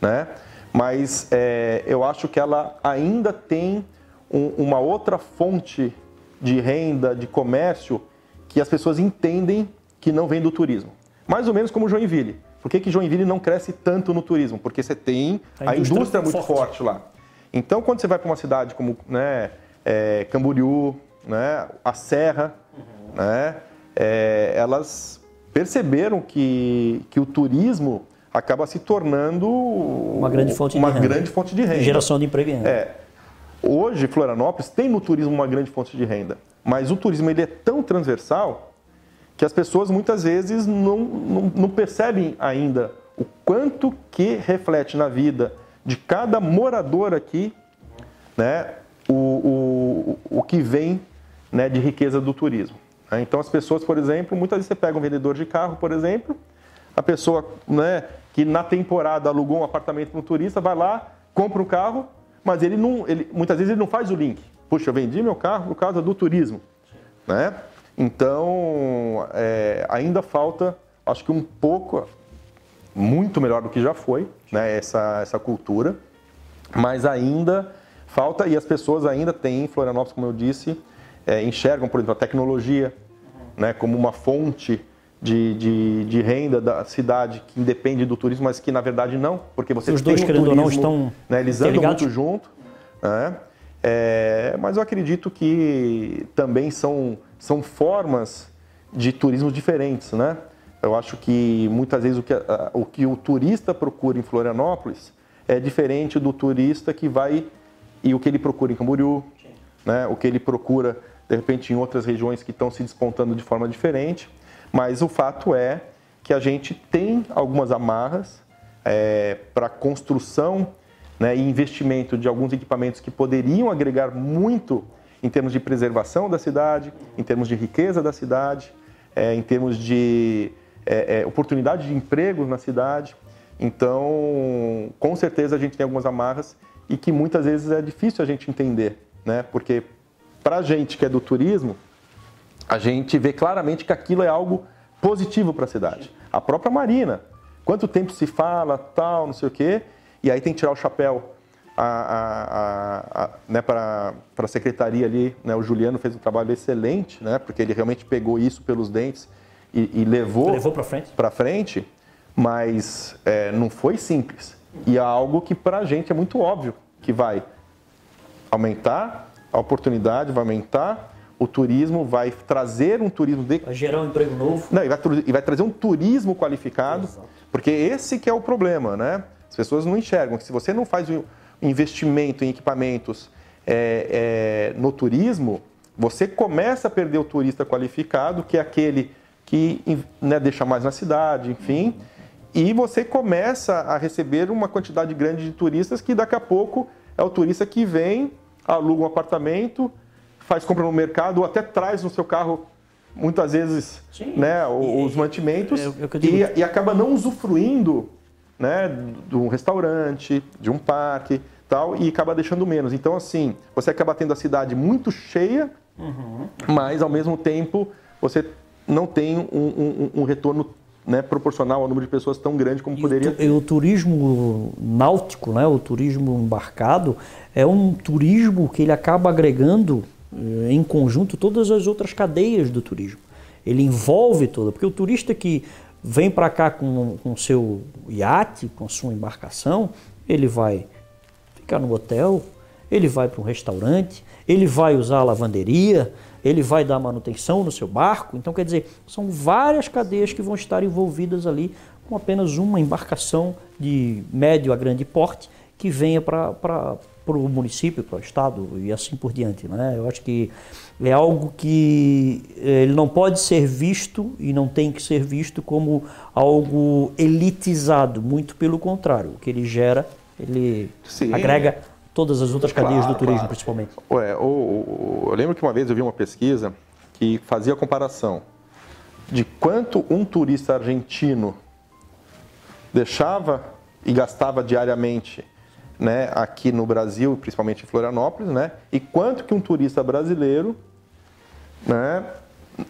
S2: né? Mas é, eu acho que ela ainda tem um, uma outra fonte de renda, de comércio, que as pessoas entendem que não vem do turismo. Mais ou menos como Joinville. Por que, que Joinville não cresce tanto no turismo? Porque você tem a, a indústria, indústria muito forte. forte lá. Então, quando você vai para uma cidade como né, é, Camboriú, né, a Serra, uhum. né, é, elas perceberam que, que o turismo acaba se tornando
S1: uma grande fonte
S2: uma
S1: de
S2: renda. grande fonte de renda.
S1: Geração de emprego.
S2: É. Hoje, Florianópolis tem no turismo uma grande fonte de renda, mas o turismo ele é tão transversal que as pessoas muitas vezes não, não, não percebem ainda o quanto que reflete na vida de cada morador aqui, né, o, o, o que vem né, de riqueza do turismo. Né? Então as pessoas, por exemplo, muitas vezes você pega um vendedor de carro, por exemplo, a pessoa né, que na temporada alugou um apartamento para um turista, vai lá, compra um carro, mas ele não, ele, muitas vezes ele não faz o link. Puxa, eu vendi meu carro por causa do turismo. Né? Então, é, ainda falta, acho que um pouco, muito melhor do que já foi, né, essa, essa cultura, mas ainda falta, e as pessoas ainda têm em Florianópolis, como eu disse, é, enxergam, por exemplo, a tecnologia né, como uma fonte de, de, de, renda da cidade que independe do turismo, mas que na verdade não, porque você
S1: Os
S2: tem
S1: dois, um querendo turismo, ou não, estão
S2: né, eles andam muito junto, né, é, mas eu acredito que também são, são formas de turismo diferentes, né? Eu acho que muitas vezes o que, o que o turista procura em Florianópolis é diferente do turista que vai e o que ele procura em Camboriú, né? o que ele procura de repente em outras regiões que estão se despontando de forma diferente. Mas o fato é que a gente tem algumas amarras é, para construção né, e investimento de alguns equipamentos que poderiam agregar muito em termos de preservação da cidade, em termos de riqueza da cidade, é, em termos de é, é, oportunidade de emprego na cidade. Então, com certeza a gente tem algumas amarras e que muitas vezes é difícil a gente entender, né? Porque para a gente que é do turismo, a gente vê claramente que aquilo é algo positivo para a cidade. A própria Marina, quanto tempo se fala, tal, não sei o quê, e aí tem que tirar o chapéu né, para a secretaria ali. Né, o Juliano fez um trabalho excelente, né, porque ele realmente pegou isso pelos dentes e, e levou,
S1: levou para frente.
S2: frente, mas é, não foi simples. E é algo que para a gente é muito óbvio que vai aumentar a oportunidade, vai aumentar o turismo, vai trazer um turismo de...
S1: Vai gerar um emprego novo.
S2: Não, e vai, e vai trazer um turismo qualificado, Exato. porque esse que é o problema, né? As pessoas não enxergam que se você não faz o investimento em equipamentos é, é, no turismo, você começa a perder o turista qualificado, que é aquele que né, deixa mais na cidade, enfim, e você começa a receber uma quantidade grande de turistas que daqui a pouco é o turista que vem, aluga um apartamento, faz compra no mercado ou até traz no seu carro muitas vezes né, os mantimentos eu, eu e, e, acaba não usufruindo né, de um restaurante, de um parque tal, e acaba deixando menos. Então, assim, você acaba tendo a cidade muito cheia, uhum. mas ao mesmo tempo você não tem um, um, um retorno né, proporcional ao número de pessoas tão grande como
S1: e
S2: poderia
S1: o. E o turismo náutico, né, o turismo embarcado, é um turismo que ele acaba agregando eh, em conjunto todas as outras cadeias do turismo. Ele envolve toda, porque o turista que vem para cá com o seu iate, com sua embarcação, ele vai ficar no hotel, ele vai para um restaurante, ele vai usar a lavanderia, ele vai dar manutenção no seu barco. Então, quer dizer, são várias cadeias que vão estar envolvidas ali com apenas uma embarcação de médio a grande porte que venha para o município, para o estado e assim por diante. Né? Eu acho que é algo que eh, ele não pode ser visto e não tem que ser visto como algo elitizado, muito pelo contrário. O que ele gera, ele Sim. agrega todas as outras cadeias claro, do turismo, claro. principalmente.
S2: Ué, o, eu lembro que uma vez eu vi uma pesquisa que fazia a comparação de quanto um turista argentino deixava e gastava diariamente né, aqui no Brasil, principalmente em Florianópolis, né, e quanto que um turista brasileiro né,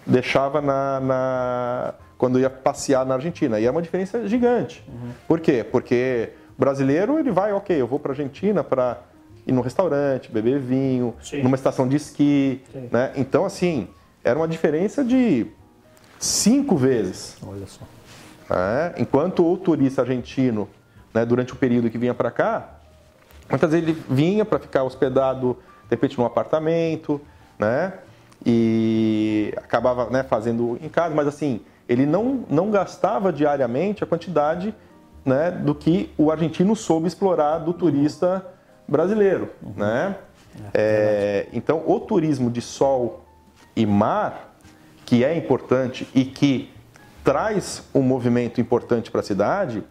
S2: deixava na, na, quando ia passear na Argentina. E é uma diferença gigante. Uhum. Por quê? Porque brasileiro ele vai, ok, eu vou para a Argentina para ir num restaurante, beber vinho, Sim. numa estação de esqui. Né? Então, assim, era uma diferença de cinco vezes.
S1: Olha só.
S2: É, enquanto o turista argentino, né, durante o período que vinha para cá, muitas vezes ele vinha para ficar hospedado, de repente, num apartamento, né? E acabava né, fazendo em casa, mas assim, ele não, não gastava diariamente a quantidade né, do que o argentino soube explorar do turista brasileiro. Uhum. Né? É, é, então, o turismo de sol e mar, que é importante e que traz um movimento importante para a cidade,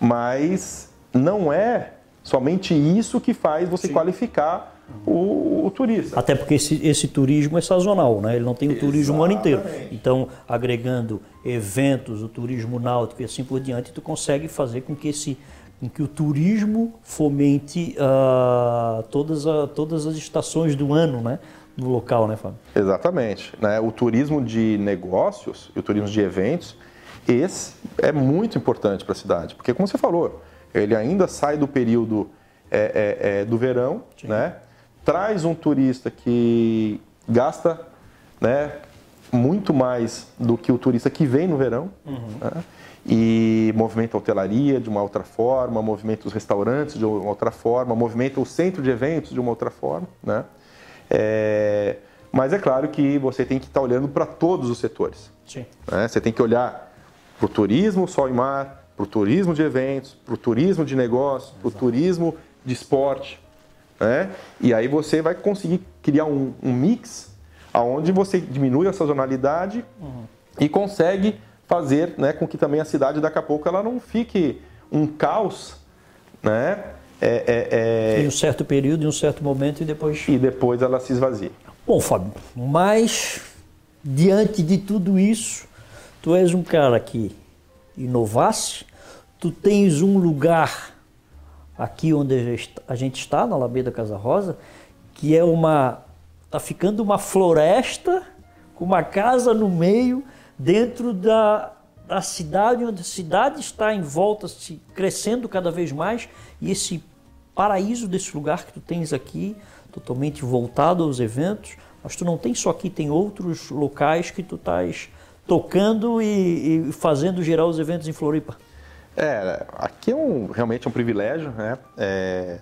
S2: mas não é somente isso que faz você Sim. qualificar o, o, turista.
S1: Até porque esse, esse, turismo é sazonal, né? ele não tem o turismo o ano inteiro. Então, agregando eventos, o turismo náutico e assim por diante, tu consegue fazer com que esse em que o turismo fomente uh, todas, a, todas as estações do ano, né? No local, né, Fábio?
S2: Exatamente. Né? O turismo de negócios e o turismo de eventos, esse é muito importante para a cidade, porque como você falou, ele ainda sai do período é, é, é, do verão, Sim. né? Traz um turista que gasta, né? Muito mais do que o turista que vem no verão. Uhum. Né? E movimenta a hotelaria de uma outra forma, movimenta os restaurantes de uma outra forma, movimenta o centro de eventos de uma outra forma, né? É, mas é claro que você tem que estar olhando para todos os setores.
S1: Sim.
S2: Né? Você tem que olhar para o turismo, sol e mar, para o turismo de eventos, para o turismo de negócios, para o turismo de esporte. Né? E aí você vai conseguir criar um, um mix onde você diminui a sazonalidade uhum. e consegue fazer né, com que também a cidade daqui a pouco ela não fique um caos, né?
S1: É, é, é... Em um certo período, em um certo momento e depois...
S2: E depois ela se esvazia.
S1: Bom, Fábio, mas diante de tudo isso, tu és um cara que inovasse, tu tens um lugar aqui onde a gente está, na Alameda Casa Rosa, que é uma... Está ficando uma floresta com uma casa no meio dentro da, da cidade, onde a cidade está em volta, se crescendo cada vez mais, e esse paraíso desse lugar que tu tens aqui, totalmente voltado aos eventos, mas tu não tem só aqui, tem outros locais que tu estás tocando e, e, fazendo gerar os eventos em Floripa.
S2: É, aqui é um, realmente um privilégio, né? É,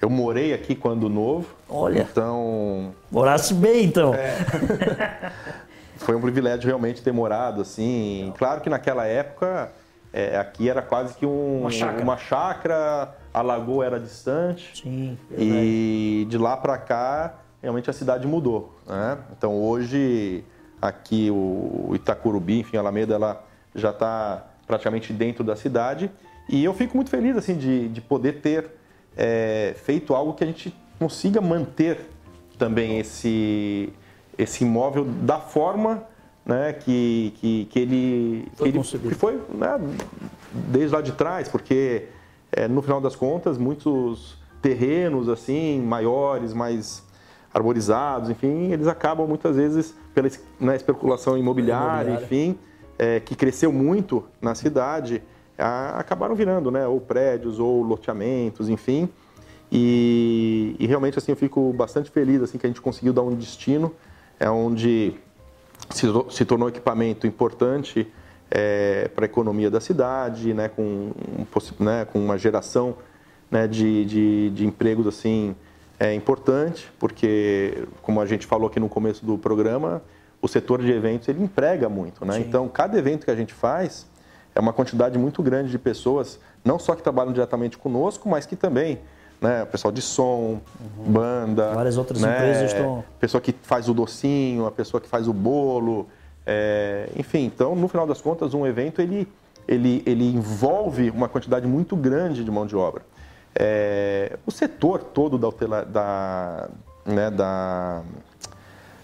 S2: eu morei aqui quando novo.
S1: Olha.
S2: Então.
S1: Morasse bem, então.
S2: É. foi um privilégio realmente ter morado assim. Claro que naquela época é, aqui era quase que um, uma, chácara. uma chácara, a lagoa era distante.
S1: Sim,
S2: e de lá para cá realmente a cidade mudou. Né? Então hoje aqui o Itacurubi, enfim, a Alameda, ela já está praticamente dentro da cidade. E eu fico muito feliz assim de, de poder ter é, feito algo que a gente consiga manter também esse esse imóvel da forma né, que, que, que ele foi, que, ele, que foi né, desde lá de trás, porque é, no final das contas muitos terrenos assim maiores, mais arborizados, enfim, eles acabam muitas vezes pela né, especulação imobiliária, imobiliária. enfim, é, que cresceu muito na cidade, a, acabaram virando, né, ou prédios ou loteamentos, enfim. E, e realmente assim eu fico bastante feliz assim que a gente conseguiu dar um destino é onde se, se tornou equipamento importante é, para a economia da cidade, né, com, né, com uma geração né, de, de, de empregos assim é importante, porque, como a gente falou aqui no começo do programa, o setor de eventos ele emprega muito. Né? Então, cada evento que a gente faz é uma quantidade muito grande de pessoas, não só que trabalham diretamente conosco, mas que também né? O pessoal de som, uhum. banda.
S1: Várias outras né? empresas estão.
S2: Pessoa que faz o docinho, a pessoa que faz o bolo. É... Enfim, então, no final das contas, um evento ele, ele, ele envolve uma quantidade muito grande de mão de obra. É... O setor todo da, da, né, da,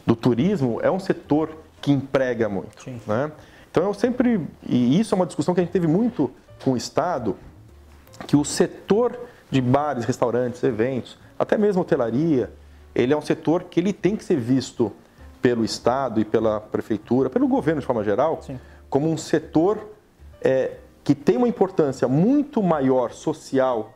S2: do turismo é um setor que emprega muito. Né? Então, eu sempre. E isso é uma discussão que a gente teve muito com o Estado, que o setor de bares, restaurantes, eventos, até mesmo hotelaria, ele é um setor que ele tem que ser visto pelo Estado e pela prefeitura, pelo governo de forma geral, Sim. como um setor é, que tem uma importância muito maior social,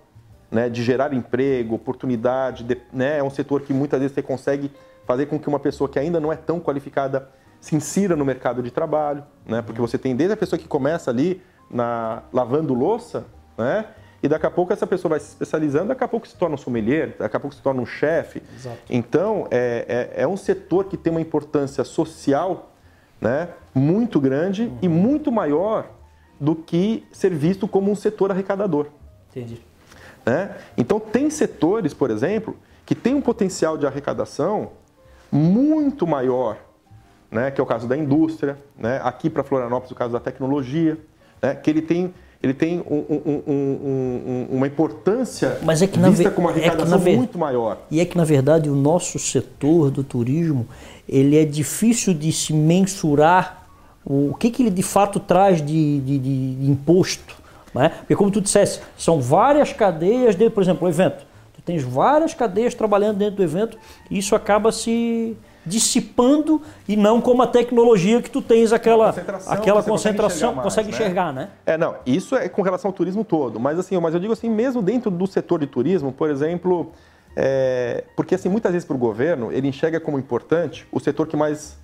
S2: né, de gerar emprego, oportunidade, de, né, é um setor que muitas vezes você consegue fazer com que uma pessoa que ainda não é tão qualificada se insira no mercado de trabalho, né, porque você tem desde a pessoa que começa ali na lavando louça, né, e daqui a pouco essa pessoa vai se especializando, daqui a pouco se torna um sommelier, daqui a pouco se torna um chefe. Então, é, é, é, um setor que tem uma importância social né, muito grande uhum. e muito maior do que ser visto como um setor arrecadador.
S1: Entendi.
S2: Né? Então, tem setores, por exemplo, que tem um potencial de arrecadação muito maior, né, que é o caso da indústria, né, aqui para Florianópolis, o caso da tecnologia, né, que ele tem ele tem um, um, um, uma importância
S1: Mas é que vista com uma arrecadação é muito maior. E é que, na verdade, o nosso setor do turismo, ele é difícil de se mensurar o que, que ele de fato traz de, de, de imposto. Né? Porque, como tu disseste, são várias cadeias, dentro, por exemplo, o evento. Tu tens várias cadeias trabalhando dentro do evento e isso acaba se dissipando e não como a tecnologia que tu tens aquela concentração, aquela concentração consegue enxergar, consegue mais, né?
S2: É, não, isso é com relação ao turismo todo, mas assim, mas eu digo assim, mesmo dentro do setor de turismo, por exemplo, é, porque assim, muitas vezes para o governo, ele enxerga como importante o setor que mais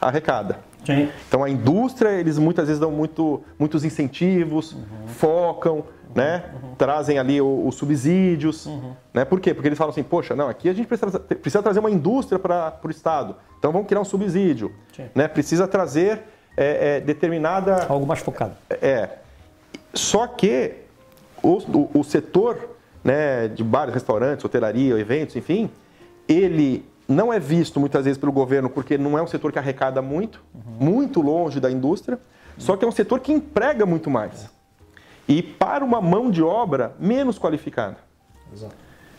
S2: arrecada. Sim. Então a indústria, eles muitas vezes dão muito, muitos incentivos, uhum. focam, né? Uhum. Trazem ali os subsídios, uhum. né? Por quê? Porque eles falam assim, poxa, não, aqui a gente precisa, precisa trazer uma indústria para o Estado, então vamos criar um subsídio, né? Precisa trazer é, é, determinada...
S1: Algo mais focado.
S2: É. Só que o, o, o setor né, de bares, restaurantes, hotelaria, eventos, enfim, ele não é visto muitas vezes pelo governo porque não é um setor que arrecada muito, uhum. muito longe da indústria, uhum. só que é um setor que emprega muito mais e para uma mão de obra menos qualificada. Exato.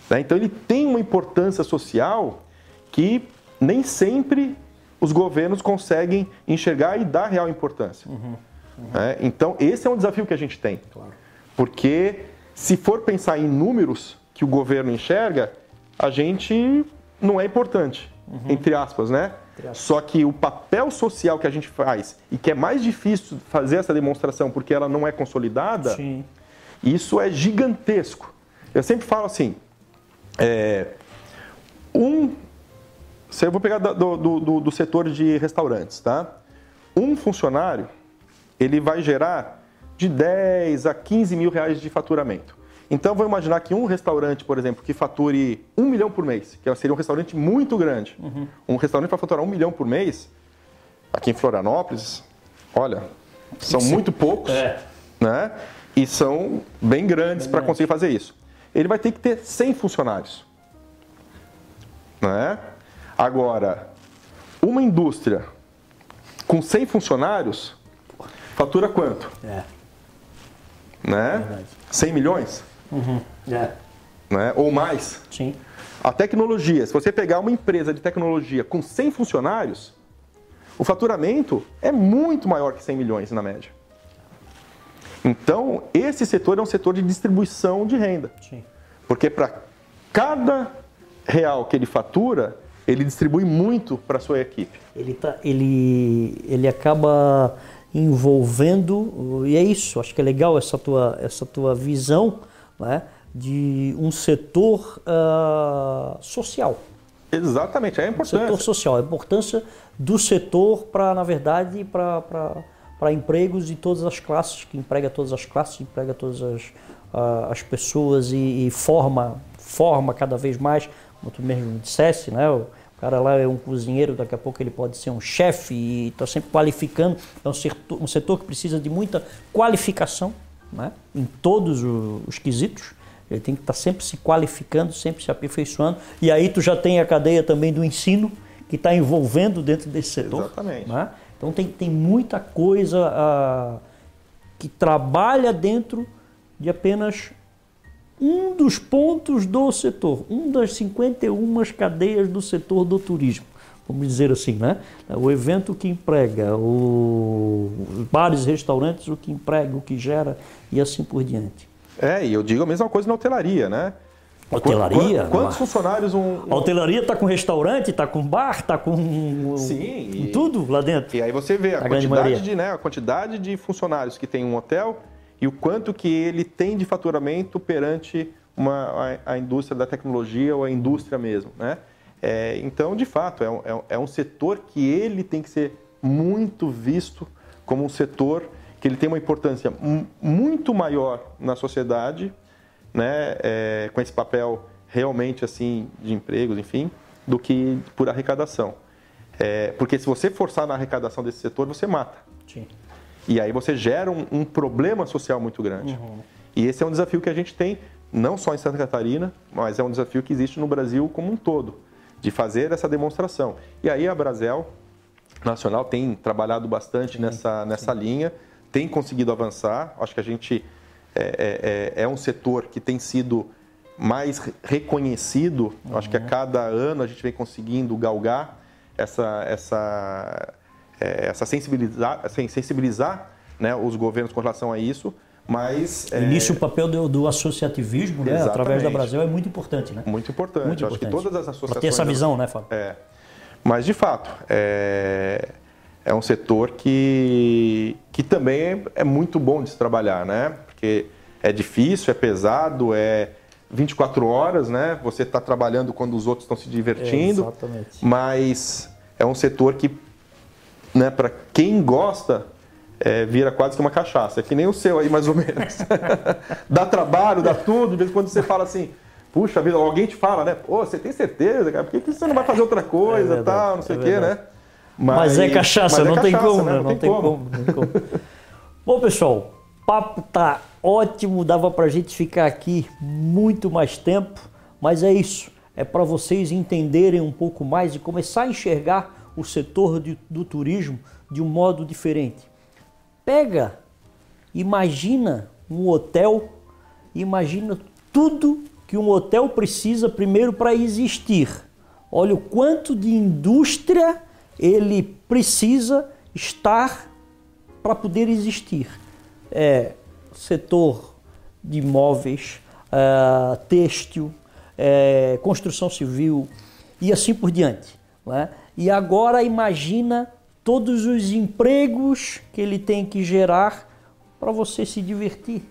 S2: Né? Então ele tem uma importância social que nem sempre os governos conseguem enxergar e dar real importância. Uhum. Uhum. É, então esse é um desafio que a gente tem. Claro. Porque se for pensar em números que o governo enxerga, a gente não é importante, uhum. entre aspas, né? Só que o papel social que a gente faz e que é mais difícil fazer essa demonstração porque ela não é consolidada, Sim. isso é gigantesco. Eu sempre falo assim, é, um, se eu vou pegar do, do, do, do setor de restaurantes, tá? Um funcionário, ele vai gerar de 10 a 15 mil reais de faturamento. Então, vou imaginar que um restaurante, por exemplo, que fature um milhão por mês, que seria um restaurante muito grande, uhum. um restaurante para faturar um milhão por mês, aqui em Florianópolis, olha, são Sim. muito poucos, é. né? E são bem grandes para conseguir fazer isso. Ele vai ter que ter 100 funcionários, né? Agora, uma indústria com 100 funcionários fatura quanto? É. Né? É 100 milhões? Uhum. É. Né? Ou mais.
S1: Sim.
S2: A tecnologia, se você pegar uma empresa de tecnologia com 100 funcionários, o faturamento é muito maior que 100 milhões na média. Então, esse setor é um setor de distribuição de renda. Sim. Porque para cada real que ele fatura, ele distribui muito para a sua equipe.
S1: Ele, tá, ele, ele acaba envolvendo, e é isso, acho que é legal essa tua, essa tua visão né, de um setor uh, social.
S2: Exatamente, é importante.
S1: Um setor social, a importância do setor para, na verdade, para para empregos de todas as classes, que emprega todas as classes, emprega todas as, uh, as pessoas e, e, forma, forma cada vez mais, como tu mesmo dissesse, né? O cara lá é um cozinheiro, daqui a pouco ele pode ser um chefe e está sempre qualificando. É um setor, um setor que precisa de muita qualificação né? em todos os quesitos. Ele tem que estar tá sempre se qualificando, sempre se aperfeiçoando. E aí tu já tem a cadeia também do ensino, que está envolvendo dentro desse setor.
S2: Exatamente.
S1: Né? Então tem, tem muita coisa ah, que trabalha dentro de apenas um dos pontos do setor, um das 51 cadeias do setor do turismo, vamos dizer assim, né? O evento que emprega, o, os bares restaurantes, o que emprega, o que gera e assim por diante.
S2: É, e eu digo a mesma coisa na hotelaria, né?
S1: Hotelaria?
S2: Quantos funcionários um, um...
S1: A hotelaria está com restaurante, está com bar, está com
S2: Sim, e...
S1: tudo lá dentro.
S2: E aí você vê a, a quantidade de, né, a quantidade de funcionários que tem um hotel e o quanto que ele tem de faturamento perante uma, a, a indústria da tecnologia ou a indústria mesmo, né? É, então, de fato, é um, é, é um setor que ele tem que ser muito visto como um setor que ele tem uma importância muito maior na sociedade, né, é, com esse papel realmente assim de empregos, enfim, do que por arrecadação. É, porque se você forçar na arrecadação desse setor, você mata.
S1: Sim.
S2: E aí você gera um, um problema social muito grande. Uhum. E esse é um desafio que a gente tem, não só em Santa Catarina, mas é um desafio que existe no Brasil como um todo, de fazer essa demonstração. E aí a Brasel Nacional tem trabalhado bastante sim, nessa, nessa sim. linha, tem conseguido avançar. Acho que a gente é, é, é, é um setor que tem sido mais reconhecido. Uhum. Acho que a cada ano a gente vem conseguindo galgar essa, essa, é, essa sensibilizar, sensibilizar né, os governos com relação a isso. Mas,
S1: é... Início o papel do, do associativismo, né, através da Brasil, é muito importante, né?
S2: Muito importante. Muito importante. Acho que todas as associações... Para
S1: ter essa visão, né, Fábio?
S2: É. Mas, de fato, é, é um setor que, que também é, é muito bom de se trabalhar, né? Porque é difícil, é pesado, é 24 horas, né? Você está trabalhando quando os outros estão se divertindo.
S1: É, exatamente.
S2: Mas é um setor que, né, para quem gosta, é, vira quase que uma cachaça. É que nem o seu aí, mais ou menos. dá trabalho, dá tudo. De vez em quando você fala assim, puxa vida, alguém te fala, né? Pô, você tem certeza, cara? Por que, que você não vai fazer outra coisa, é tal, não sei o é quê, né?
S1: Mas, mas é cachaça, mas é não, cachaça tem como, né? não, não, tem como, como. Não tem como. Bom, pessoal, papo tá ótimo, dava para a gente ficar aqui muito mais tempo, mas é isso. É para vocês entenderem um pouco mais e começar a enxergar o setor de, do turismo de um modo diferente. Pega, imagina um hotel, imagina tudo que um hotel precisa primeiro para existir. Olha o quanto de indústria ele precisa estar para poder existir. É, setor de imóveis, é, têxtil, é, construção civil e assim por diante. É? E agora imagina todos os empregos que ele tem que gerar para você se divertir,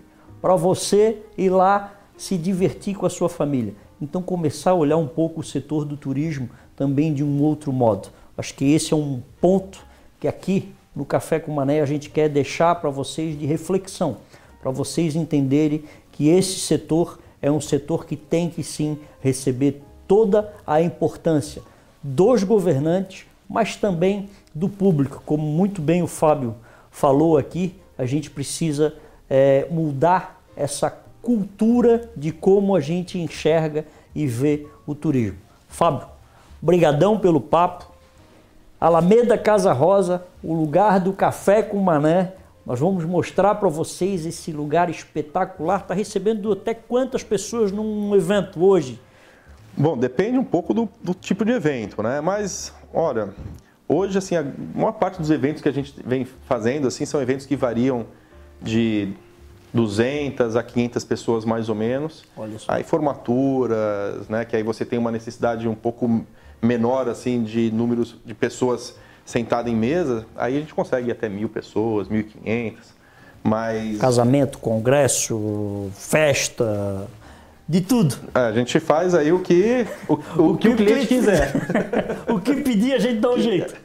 S1: para você ir lá se divertir com a sua família. Então começar a olhar um pouco o setor do turismo também de um outro modo. Acho que esse é um ponto que aqui no Café com Mané a gente quer deixar para vocês de reflexão, para vocês entenderem que esse setor é um setor que tem que sim receber toda a importância dos governantes, mas também do público. Como muito bem o Fábio falou aqui, a gente precisa é, mudar essa cultura de como a gente enxerga e vê o turismo. Fábio, brigadão pelo papo. Alameda Casa Rosa, o lugar do café com mané. Nós vamos mostrar para vocês esse lugar espetacular. Está recebendo até quantas pessoas num evento hoje?
S2: Bom, depende um pouco do, do, tipo de evento, né? Mas, olha, hoje, assim, a maior parte dos eventos que a gente vem fazendo, assim, são eventos que variam de 200 a 500 pessoas mais ou menos.
S1: Olha só.
S2: Aí formaturas, né? Que aí você tem uma necessidade um pouco menor assim de números de pessoas sentadas em mesa, aí a gente consegue até mil pessoas, mil e quinhentas. Mas
S1: casamento, congresso, festa, de tudo.
S2: É, a gente faz aí o que o, o, o que, que, o cliente, quiser.
S1: o que pedir a gente dá um jeito.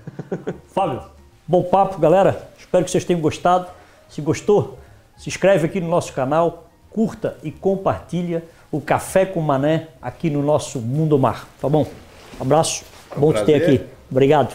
S1: Fábio, bom papo, galera. Espero que vocês tenham gostado. Se gostou, se inscreve aqui no nosso canal, curta e compartilha o Café com Mané aqui no nosso Mundo Mar, tá bom? abraço, é um bom prazer. te ter aqui. Obrigado.